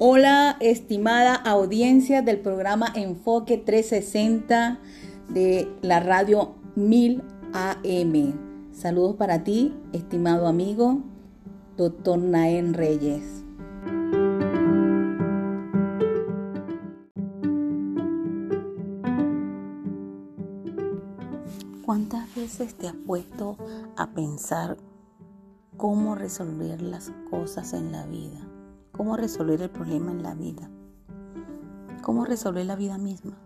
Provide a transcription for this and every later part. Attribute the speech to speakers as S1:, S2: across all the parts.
S1: Hola, estimada audiencia del programa Enfoque 360 de la radio 1000 AM. Saludos para ti, estimado amigo, doctor Naén Reyes. ¿Cuántas veces te has puesto a pensar cómo resolver las cosas en la vida? ¿Cómo resolver el problema en la vida? ¿Cómo resolver la vida misma?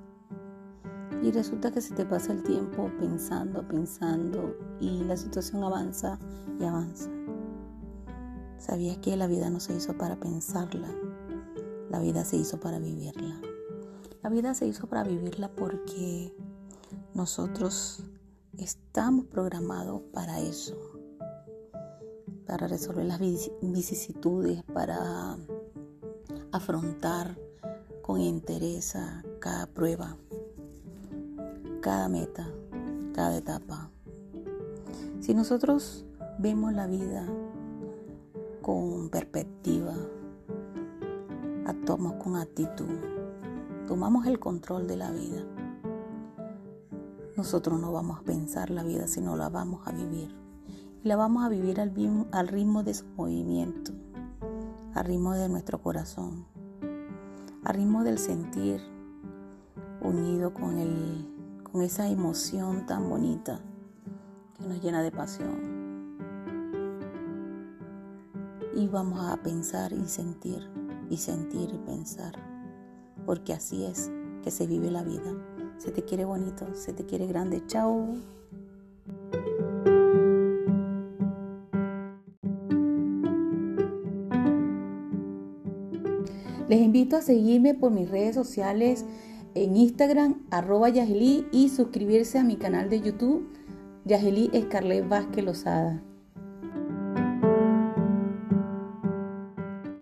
S1: Y resulta que se te pasa el tiempo pensando, pensando y la situación avanza y avanza. ¿Sabías que la vida no se hizo para pensarla? La vida se hizo para vivirla. La vida se hizo para vivirla porque nosotros Estamos programados para eso, para resolver las vicisitudes, para afrontar con interés cada prueba, cada meta, cada etapa. Si nosotros vemos la vida con perspectiva, actuamos con actitud, tomamos el control de la vida nosotros no vamos a pensar la vida, sino la vamos a vivir. La vamos a vivir al, al ritmo de su movimiento, al ritmo de nuestro corazón, al ritmo del sentir, unido con, el, con esa emoción tan bonita que nos llena de pasión. Y vamos a pensar y sentir, y sentir y pensar, porque así es que se vive la vida se te quiere bonito, se te quiere grande. Chao. Les invito a seguirme por mis redes sociales en Instagram, arroba Yageli, y suscribirse a mi canal de YouTube, Yageli Escarlet Vázquez Lozada.